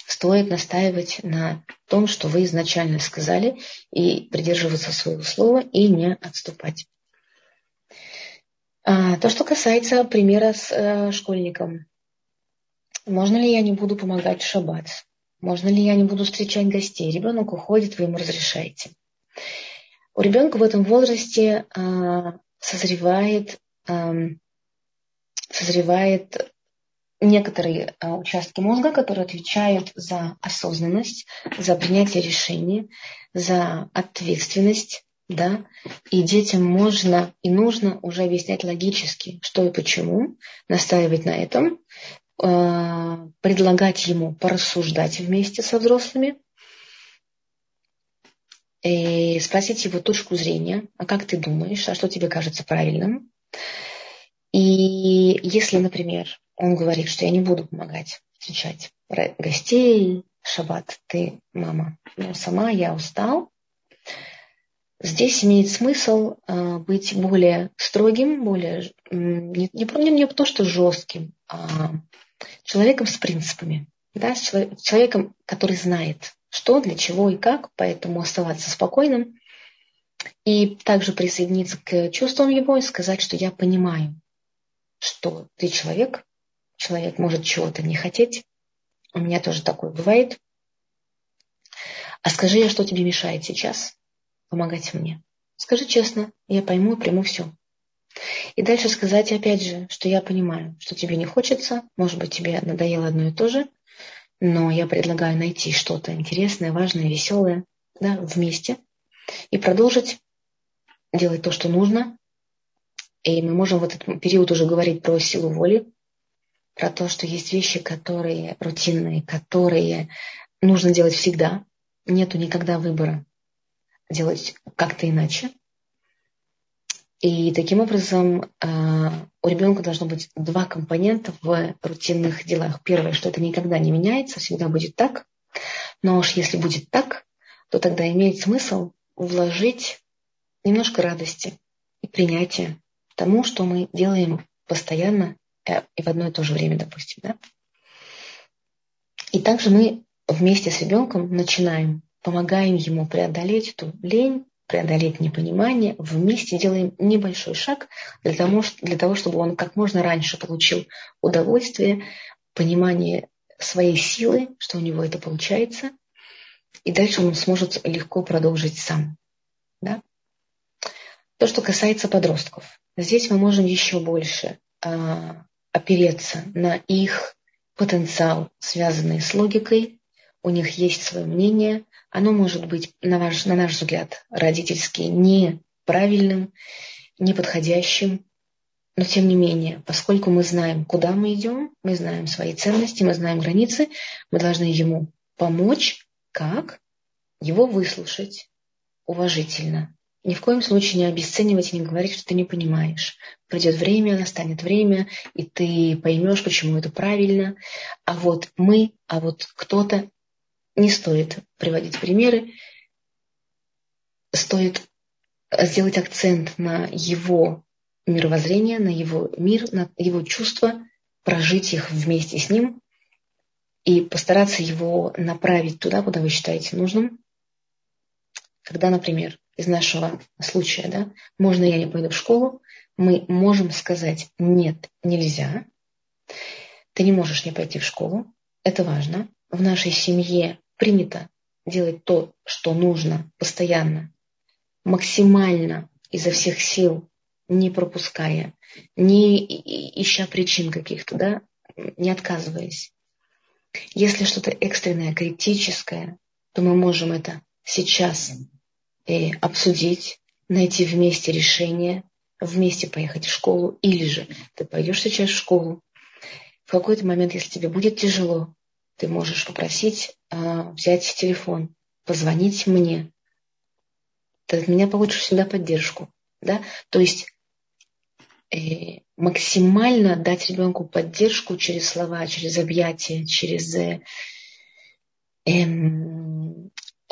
стоит настаивать на том, что вы изначально сказали, и придерживаться своего слова и не отступать. А, то, что касается примера с э, школьником. Можно ли я не буду помогать в шаббат? Можно ли я не буду встречать гостей? Ребенок уходит, вы ему разрешаете. У ребенка в этом возрасте а, созревает, созревает некоторые а, участки мозга, которые отвечают за осознанность, за принятие решений, за ответственность. Да? И детям можно и нужно уже объяснять логически, что и почему, настаивать на этом, предлагать ему порассуждать вместе со взрослыми, и спросить его точку зрения, а как ты думаешь, а что тебе кажется правильным. И если, например, он говорит, что я не буду помогать встречать гостей, шаббат, ты, мама, но сама я устал, здесь имеет смысл э, быть более строгим, более не, не, не, то, что жестким, а человеком с принципами, да, с человеком, который знает, что, для чего и как, поэтому оставаться спокойным и также присоединиться к чувствам его и сказать, что я понимаю, что ты человек, человек может чего-то не хотеть, у меня тоже такое бывает. А скажи, я что тебе мешает сейчас помогать мне? Скажи честно, я пойму и приму все. И дальше сказать опять же, что я понимаю, что тебе не хочется, может быть, тебе надоело одно и то же, но я предлагаю найти что-то интересное, важное, веселое да, вместе и продолжить делать то, что нужно. И мы можем в этот период уже говорить про силу воли, про то, что есть вещи, которые рутинные, которые нужно делать всегда. Нету никогда выбора делать как-то иначе. И таким образом а, у ребенка должно быть два компонента в рутинных делах. Первое, что это никогда не меняется, всегда будет так. Но уж если будет так, то тогда имеет смысл вложить немножко радости и принятия тому, что мы делаем постоянно э, и в одно и то же время, допустим. Да? И также мы вместе с ребенком начинаем, помогаем ему преодолеть эту лень, преодолеть непонимание, вместе делаем небольшой шаг для того, для того, чтобы он как можно раньше получил удовольствие, понимание своей силы, что у него это получается, и дальше он сможет легко продолжить сам. Да? То, что касается подростков. Здесь мы можем еще больше а, опереться на их потенциал, связанный с логикой. У них есть свое мнение, оно может быть, на наш, на наш взгляд, родительски неправильным, неподходящим, но тем не менее, поскольку мы знаем, куда мы идем, мы знаем свои ценности, мы знаем границы, мы должны ему помочь, как его выслушать уважительно. Ни в коем случае не обесценивать и не говорить, что ты не понимаешь. Придет время, настанет время, и ты поймешь, почему это правильно. А вот мы, а вот кто-то не стоит приводить примеры, стоит сделать акцент на его мировоззрение, на его мир, на его чувства, прожить их вместе с ним и постараться его направить туда, куда вы считаете нужным. Когда, например, из нашего случая, да, можно я не пойду в школу, мы можем сказать нет, нельзя. Ты не можешь не пойти в школу. Это важно. В нашей семье принято делать то, что нужно постоянно, максимально изо всех сил, не пропуская, не ища причин каких-то, да, не отказываясь. Если что-то экстренное, критическое, то мы можем это сейчас э, обсудить, найти вместе решение, вместе поехать в школу, или же ты пойдешь сейчас в школу. В какой-то момент, если тебе будет тяжело, ты можешь попросить э, взять телефон, позвонить мне. Ты от меня получишь всегда поддержку. Да? То есть э, максимально дать ребенку поддержку через слова, через объятия, через э, э,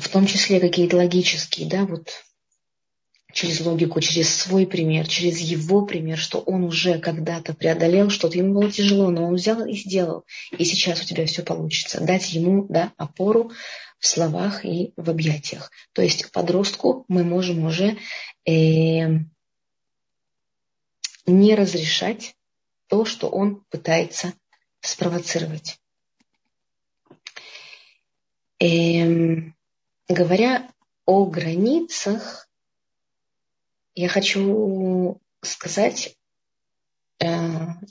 в том числе какие-то логические, да, вот через логику, через свой пример, через его пример, что он уже когда-то преодолел что-то, ему было тяжело, но он взял и сделал. И сейчас у тебя все получится. Дать ему да, опору в словах и в объятиях. То есть подростку мы можем уже э, не разрешать то, что он пытается спровоцировать. Э, говоря о границах, я хочу сказать э,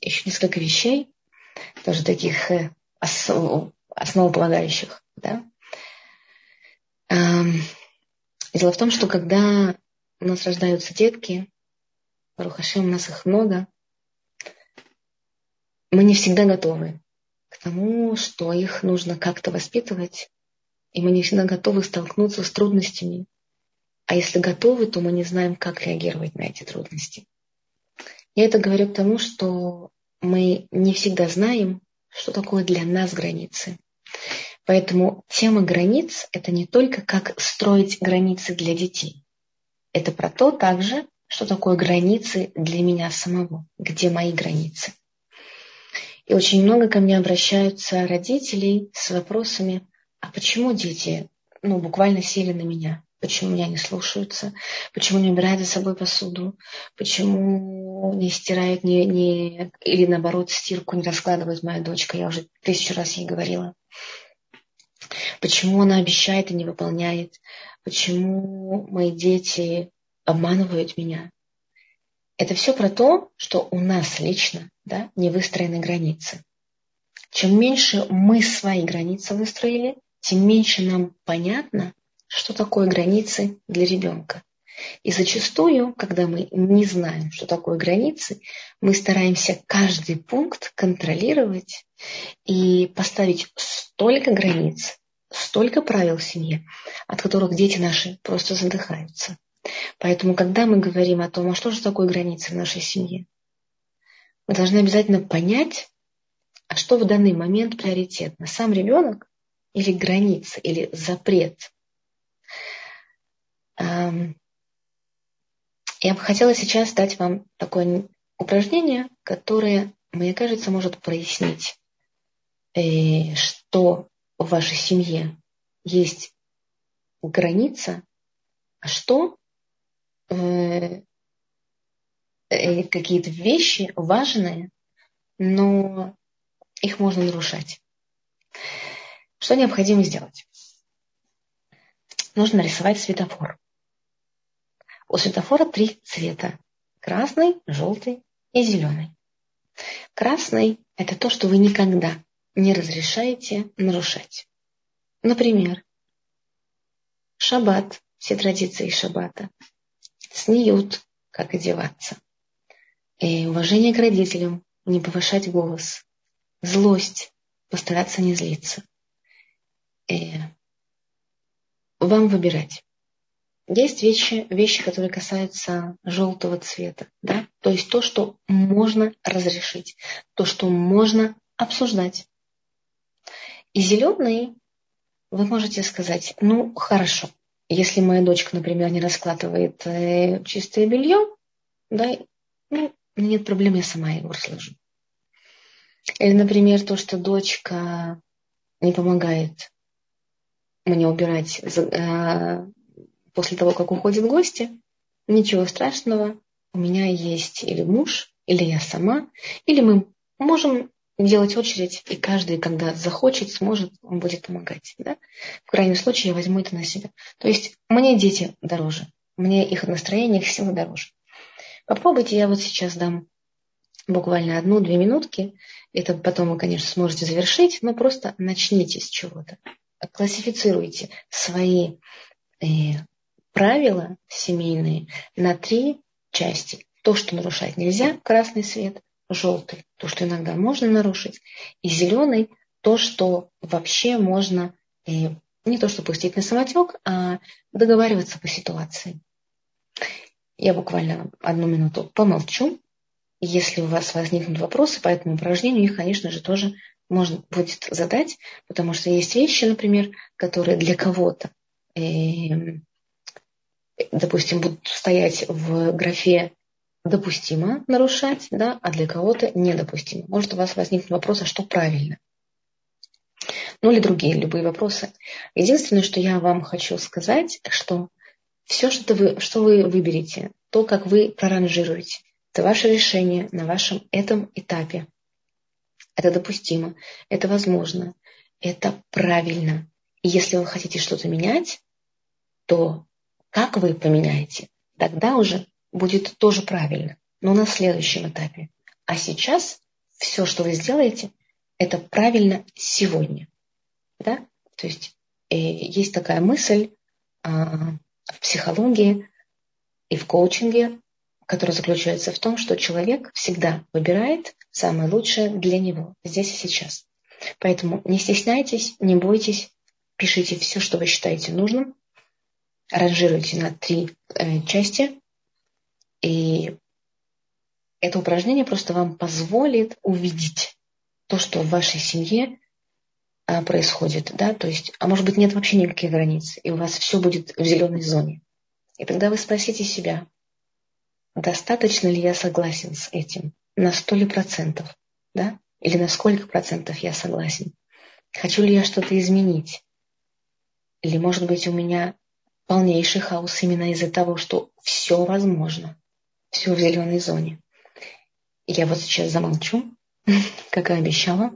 еще несколько вещей, тоже таких э, основ, основополагающих. Да? Э, дело в том, что когда у нас рождаются детки, Рухашем, у нас их много, мы не всегда готовы к тому, что их нужно как-то воспитывать, и мы не всегда готовы столкнуться с трудностями, А если готовы, то мы не знаем, как реагировать на эти трудности. Я это говорю к тому, что мы не всегда знаем, что такое для нас границы. Поэтому тема границ – это не только как строить границы для детей. Это про то также, что такое границы для меня самого, где мои границы. И очень много ко мне обращаются родителей с вопросами, а почему дети ну, буквально сели на меня? Почему меня не слушаются? Почему не убирают за собой посуду? Почему не стирают, не, не, или наоборот стирку не раскладывает моя дочка? Я уже тысячу раз ей говорила. Почему она обещает и не выполняет? Почему мои дети обманывают меня? Это все про то, что у нас лично да, не выстроены границы. Чем меньше мы свои границы выстроили, тем меньше нам понятно, что такое границы для ребенка. И зачастую, когда мы не знаем, что такое границы, мы стараемся каждый пункт контролировать и поставить столько границ, столько правил в семье, от которых дети наши просто задыхаются. Поэтому, когда мы говорим о том, а что же такое границы в нашей семье, мы должны обязательно понять, а что в данный момент приоритетно, сам ребенок или граница, или запрет я бы хотела сейчас дать вам такое упражнение, которое, мне кажется, может прояснить, э, что в вашей семье есть граница, а что э, э, какие-то вещи важные, но их можно нарушать. Что необходимо сделать? Нужно нарисовать светофор. У светофора три цвета. Красный, желтый и зеленый. Красный – это то, что вы никогда не разрешаете нарушать. Например, шаббат, все традиции шаббата, снеют, как одеваться, и уважение к родителям, не повышать голос, злость, постараться не злиться. И вам выбирать. Есть вещи, вещи, которые касаются желтого цвета, да? то есть то, что можно разрешить, то, что можно обсуждать. И зеленый вы можете сказать, ну хорошо, если моя дочка, например, не раскладывает э, чистое белье, да, ну, нет проблем, я сама его разложу. Или, например, то, что дочка не помогает мне убирать э, после того, как уходят гости, ничего страшного, у меня есть или муж, или я сама, или мы можем делать очередь, и каждый, когда захочет, сможет, он будет помогать. Да? В крайнем случае я возьму это на себя. То есть мне дети дороже, мне их настроение, их силы дороже. Попробуйте, я вот сейчас дам буквально одну-две минутки. Это потом вы, конечно, сможете завершить, но просто начните с чего-то. Классифицируйте свои э, правила семейные на три части. То, что нарушать нельзя, красный свет, желтый, то, что иногда можно нарушить, и зеленый, то, что вообще можно э, не то, что пустить на самотек, а договариваться по ситуации. Я буквально одну минуту помолчу. Если у вас возникнут вопросы по этому упражнению, их, конечно же, тоже можно будет задать, потому что есть вещи, например, которые для кого-то э, допустим, будут стоять в графе допустимо нарушать, да, а для кого-то недопустимо. Может у вас возникнуть вопрос, а что правильно? Ну или другие любые вопросы. Единственное, что я вам хочу сказать, что все, что вы, что вы выберете, то, как вы проранжируете, это ваше решение на вашем этом этапе. Это допустимо, это возможно, это правильно. И если вы хотите что-то менять, то как вы поменяете, тогда уже будет тоже правильно, но на следующем этапе. А сейчас все, что вы сделаете, это правильно сегодня. Да? То есть э, есть такая мысль э, в психологии и в коучинге, которая заключается в том, что человек всегда выбирает самое лучшее для него здесь и сейчас. Поэтому не стесняйтесь, не бойтесь, пишите все, что вы считаете нужным, ранжируете на три э, части. И это упражнение просто вам позволит увидеть то, что в вашей семье а, происходит, да, то есть, а может быть, нет вообще никаких границ, и у вас все будет в зеленой зоне. И тогда вы спросите себя, достаточно ли я согласен с этим, на сто ли процентов, да, или на сколько процентов я согласен. Хочу ли я что-то изменить? Или, может быть, у меня полнейший хаос именно из-за того, что все возможно, все в зеленой зоне. Я вот сейчас замолчу, как и обещала.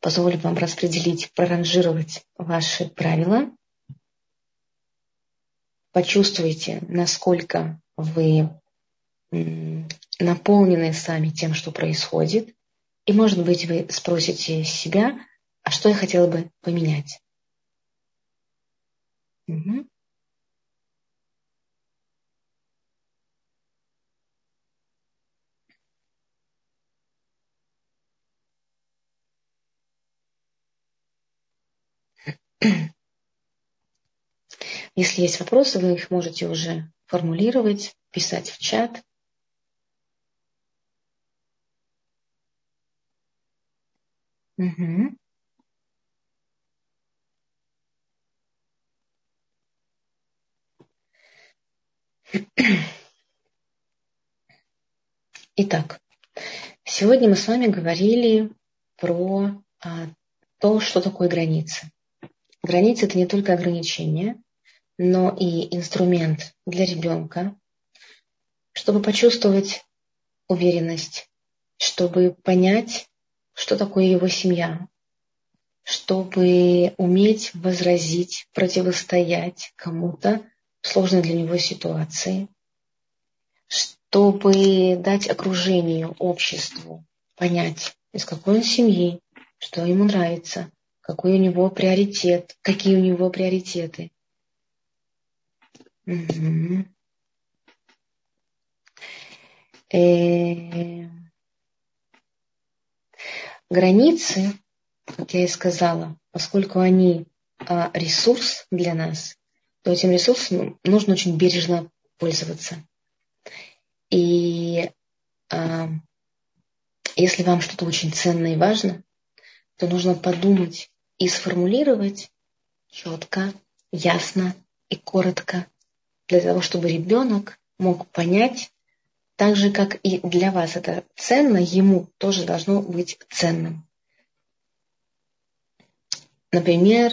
Позволю вам распределить, проранжировать ваши правила. Почувствуйте, насколько вы наполнены сами тем, что происходит. И, может быть, вы спросите себя, а что я хотела бы поменять? Угу. Если есть вопросы, вы их можете уже формулировать, писать в чат. Угу. Итак, сегодня мы с вами говорили про а, то, что такое границы. Границы – это не только ограничения, но и инструмент для ребенка, чтобы почувствовать уверенность, чтобы понять, что такое его семья, чтобы уметь возразить, противостоять кому-то в сложной для него ситуации, чтобы дать окружению, обществу понять, из какой он семьи, что ему нравится, какой у него приоритет, какие у него приоритеты. Угу. Границы, как я и сказала, поскольку они а, ресурс для нас, то этим ресурсом нужно очень бережно пользоваться. И а, если вам что-то очень ценное и важно, то нужно подумать и сформулировать четко, ясно и коротко, для того, чтобы ребенок мог понять, так же, как и для вас это ценно, ему тоже должно быть ценным. Например,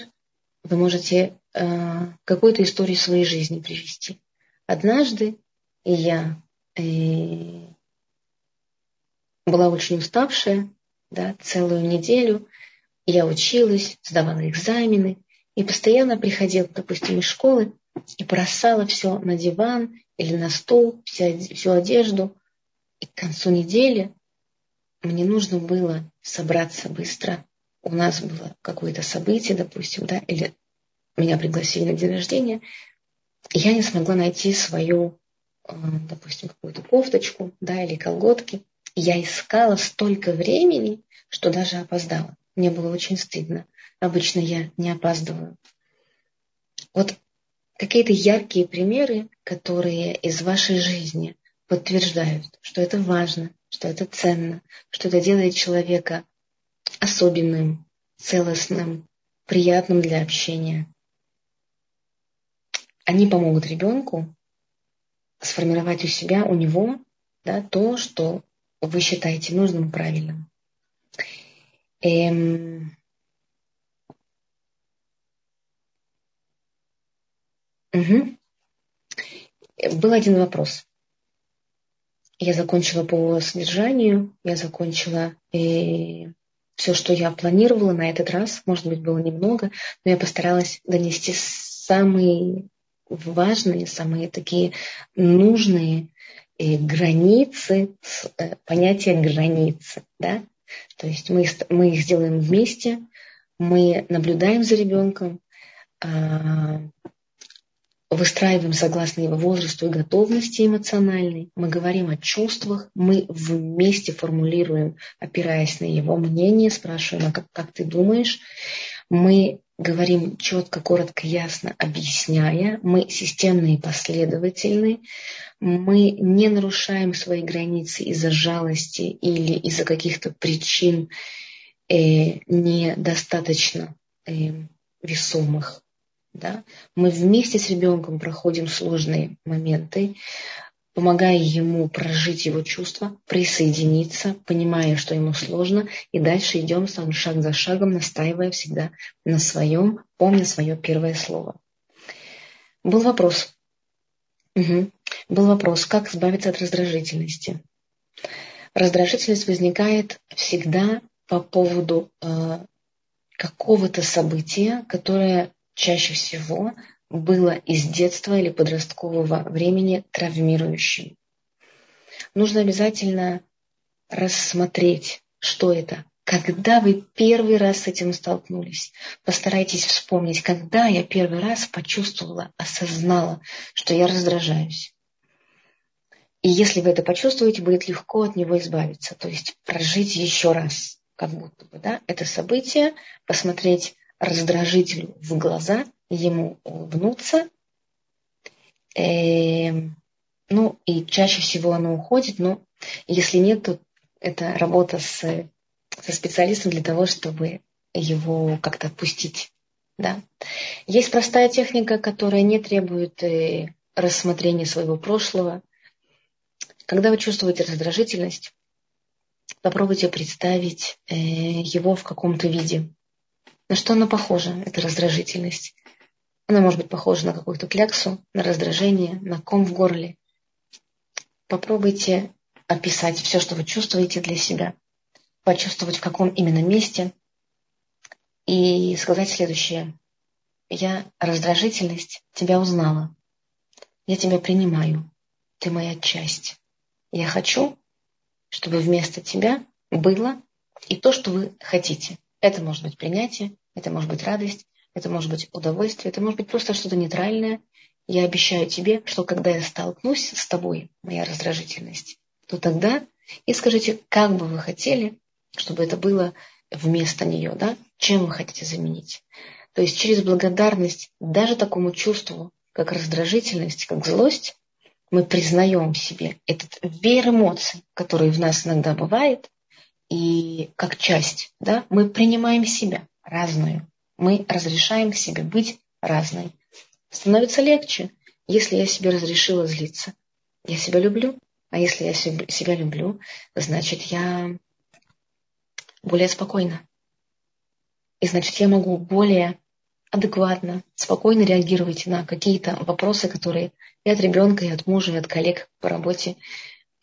вы можете э, какую-то историю своей жизни привести. Однажды я э, была очень уставшая, да, целую неделю. Я училась, сдавала экзамены и постоянно приходила, допустим, из школы и бросала все на диван или на вся, всю одежду. И к концу недели мне нужно было собраться быстро. У нас было какое-то событие, допустим, да, или меня пригласили на день рождения. И я не смогла найти свою, э, допустим, какую-то кофточку, да, или колготки. я искала столько времени, что даже опоздала. Мне было очень стыдно. Обычно я не опаздываю. Вот какие-то яркие примеры, которые из вашей жизни подтверждают, что это важно, что это ценно, что это делает человека особенным, целостным, приятным для общения. Они помогут ребенку сформировать у себя, у него да, то, что вы считаете нужным и правильным. Эм... Угу. Был один вопрос. Я закончила по содержанию, я закончила э, все, что я планировала на этот раз. Может быть, было немного, но я постаралась донести самые важные, самые такие нужные э, границы, э, понятие границы. Да? То есть мы, мы их сделаем вместе, мы наблюдаем за ребенком, а, выстраиваем согласно его возрасту и готовности эмоциональной, мы говорим о чувствах, мы вместе формулируем, опираясь на его мнение, спрашиваем, а как, как ты думаешь, Мы говорим четко, коротко, ясно, объясняя. Мы системные и последовательны. Мы не нарушаем свои границы из-за жалости или из-за каких-то причин э, недостаточно э, весомых. Да? Мы вместе с ребенком проходим сложные моменты помогая ему прожить его чувства, присоединиться, понимая, что ему сложно, и дальше идем сам шаг за шагом, настаивая всегда на своем, помня свое первое слово. Был вопрос. Угу. Был вопрос, как избавиться от раздражительности. Раздражительность возникает всегда по поводу э, какого-то события, которое чаще всего было из детства или подросткового времени травмирующим. Нужно обязательно рассмотреть, что это. Когда вы первый раз с этим столкнулись, постарайтесь вспомнить, когда я первый раз почувствовала, осознала, что я раздражаюсь. И если вы это почувствуете, будет легко от него избавиться. То есть прожить еще раз, как будто бы, да, это событие, посмотреть раздражителю в глаза ему улыбнуться. Э, ну, и чаще всего оно уходит, но если нет, то это работа с, со специалистом для того, чтобы его как-то отпустить. Да? Есть простая техника, которая не требует э, рассмотрения своего прошлого. Когда вы чувствуете раздражительность, попробуйте представить э, его в каком-то виде. На что оно похоже, эта раздражительность? Она может быть похожа на какую-то кляксу, на раздражение, на ком в горле. Попробуйте описать все, что вы чувствуете для себя, почувствовать, в каком именно месте, и сказать следующее. Я раздражительность тебя узнала. Я тебя принимаю. Ты моя часть. Я хочу, чтобы вместо тебя было и то, что вы хотите. Это может быть принятие, это может быть радость, это может быть удовольствие, это может быть просто что-то нейтральное. Я обещаю тебе, что когда я столкнусь с тобой, моя раздражительность, то тогда и скажите, как бы вы хотели, чтобы это было вместо нее, да? Чем вы хотите заменить? То есть через благодарность даже такому чувству, как раздражительность, как злость, мы признаем в себе этот веер эмоций, который в нас иногда бывает, и как часть, да, мы принимаем себя разную мы разрешаем себе быть разной. Становится легче, если я себе разрешила злиться. Я себя люблю, а если я себя люблю, значит, я более спокойна. И значит, я могу более адекватно, спокойно реагировать на какие-то вопросы, которые и от ребенка, и от мужа, и от коллег по работе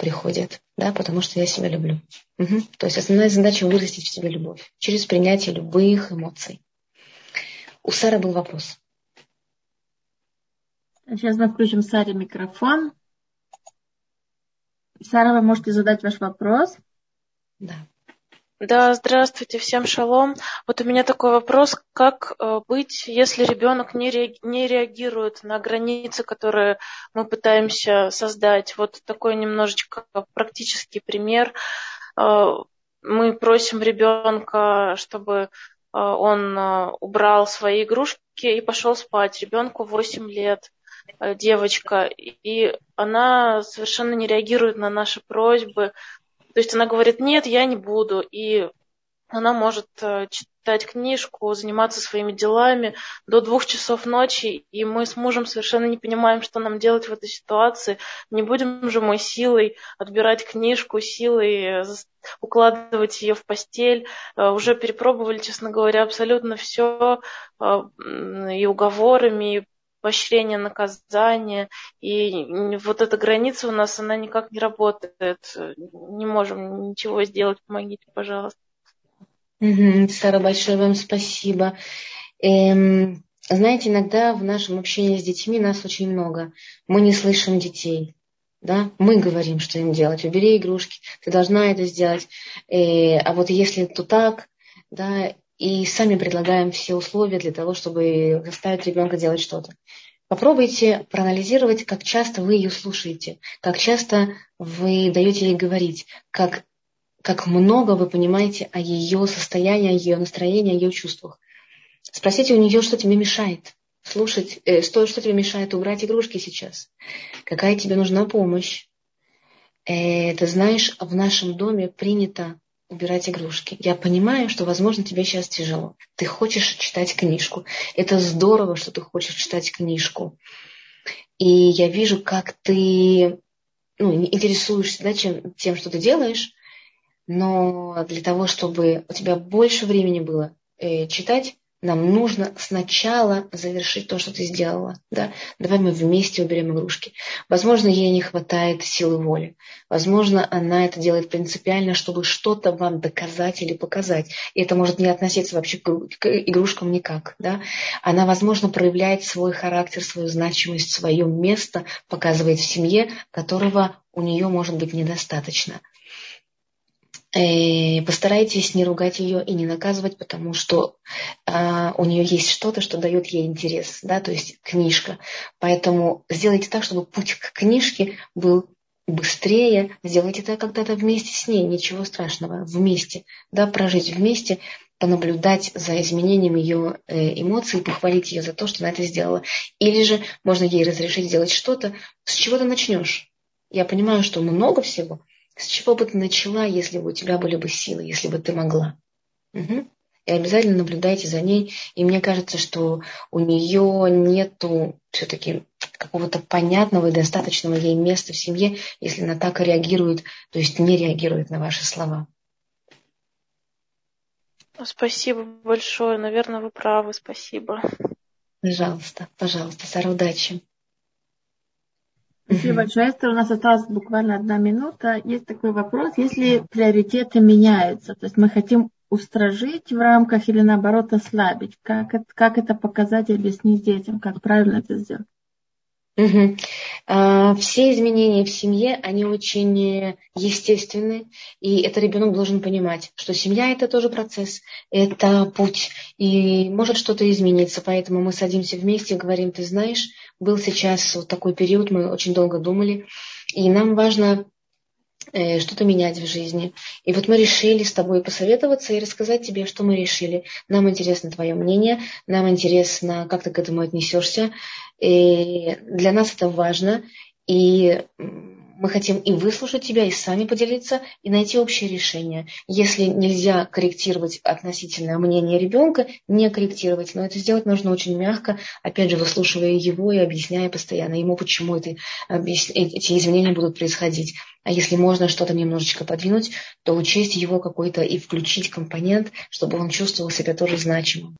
приходят, да, потому что я себя люблю. Угу. То есть основная задача вырастить в себе любовь через принятие любых эмоций. У Сары был вопрос. Сейчас мы включим Саре микрофон. Сара, вы можете задать ваш вопрос? Да. Да, здравствуйте, всем шалом. Вот у меня такой вопрос, как э, быть, если ребенок не, реагирует на границы, которые мы пытаемся создать. Вот такой немножечко практический пример. Э, мы просим ребенка, чтобы Э, он убрал свои игрушки и пошел спать. Ребенку 8 лет, девочка, и она совершенно не реагирует на наши просьбы. То есть она говорит, нет, я не буду. И она может читать книжку, заниматься своими делами до двух часов ночи, и мы с мужем совершенно не понимаем, что нам делать в этой ситуации. Не будем же мы силой отбирать книжку, силой укладывать ее в постель. Э, уже перепробовали, честно говоря, абсолютно все э, и уговорами, и поощрение, наказание. И вот эта граница у нас, она никак не работает. Не можем ничего сделать. Помогите, пожалуйста. Сара, большое вам спасибо. Эм, знаете, иногда в нашем общении с детьми нас очень много. Мы не слышим детей. Да? Мы говорим, что им делать. Убери игрушки, ты должна это сделать. Э, а вот если то так, да, и сами предлагаем все условия для того, чтобы заставить ребенка делать что-то. Попробуйте проанализировать, как часто вы ее слушаете, как часто вы даете ей говорить, как как много вы понимаете о ее состоянии, о ее настроении, о ее чувствах. Спросите у нее, что тебе мешает слушать, э, что, что тебе мешает убрать игрушки сейчас. Какая тебе нужна помощь. Э, ты знаешь, в нашем доме принято убирать игрушки. Я понимаю, что, возможно, тебе сейчас тяжело. Ты хочешь читать книжку. Это здорово, что ты хочешь читать книжку. И я вижу, как ты ну, интересуешься да, чем, тем, что ты делаешь, но для того, чтобы у тебя больше времени было э, читать, нам нужно сначала завершить то, что ты сделала. Да? Давай мы вместе уберем игрушки. Возможно, ей не хватает силы воли. Возможно, она это делает принципиально, чтобы что-то вам доказать или показать. И это может не относиться вообще к игрушкам никак. Да? Она, возможно, проявляет свой характер, свою значимость, свое место, показывает в семье, которого у нее может быть недостаточно. Э, постарайтесь не ругать ее и не наказывать, потому что а, у нее есть что-то, что дает ей интерес, да, то есть книжка. Поэтому сделайте так, чтобы путь к книжке был быстрее, сделайте это когда-то вместе с ней, ничего страшного, вместе, да, прожить вместе, понаблюдать за изменением ее э, эмоций, похвалить ее за то, что она это сделала. Или же можно ей разрешить сделать что-то, с чего ты начнешь. Я понимаю, что много всего, с чего бы ты начала, если бы у тебя были бы силы, если бы ты могла? Угу. И обязательно наблюдайте за ней. И мне кажется, что у нее нету все-таки какого-то понятного и достаточного ей места в семье, если она так реагирует, то есть не реагирует на ваши слова. Спасибо большое. Наверное, вы правы. Спасибо. Пожалуйста, пожалуйста, Сара, удачи. Спасибо большое, Эстер. У нас осталась буквально одна минута. Есть такой вопрос. Если приоритеты меняются, то есть мы хотим устражить в рамках или наоборот ослабить, как это, как это показать и объяснить детям, как правильно это сделать? Угу. Все изменения в семье, они очень естественны, и это ребенок должен понимать, что семья это тоже процесс, это путь, и может что-то измениться, поэтому мы садимся вместе говорим, ты знаешь, был сейчас вот такой период, мы очень долго думали, и нам важно Э, что-то менять в жизни. И вот мы решили с тобой посоветоваться и рассказать тебе, что мы решили. Нам интересно твое мнение, нам интересно, как ты к этому отнесешься. И для нас это важно. И мы хотим и выслушать тебя, и сами поделиться, и найти общее решение. Если нельзя корректировать относительно мнения ребенка, не корректировать. Но это сделать нужно очень мягко, опять же, выслушивая его и объясняя постоянно ему, почему это, эти изменения будут происходить. А если можно что-то немножечко подвинуть, то учесть его какой-то и включить компонент, чтобы он чувствовал себя тоже значимым.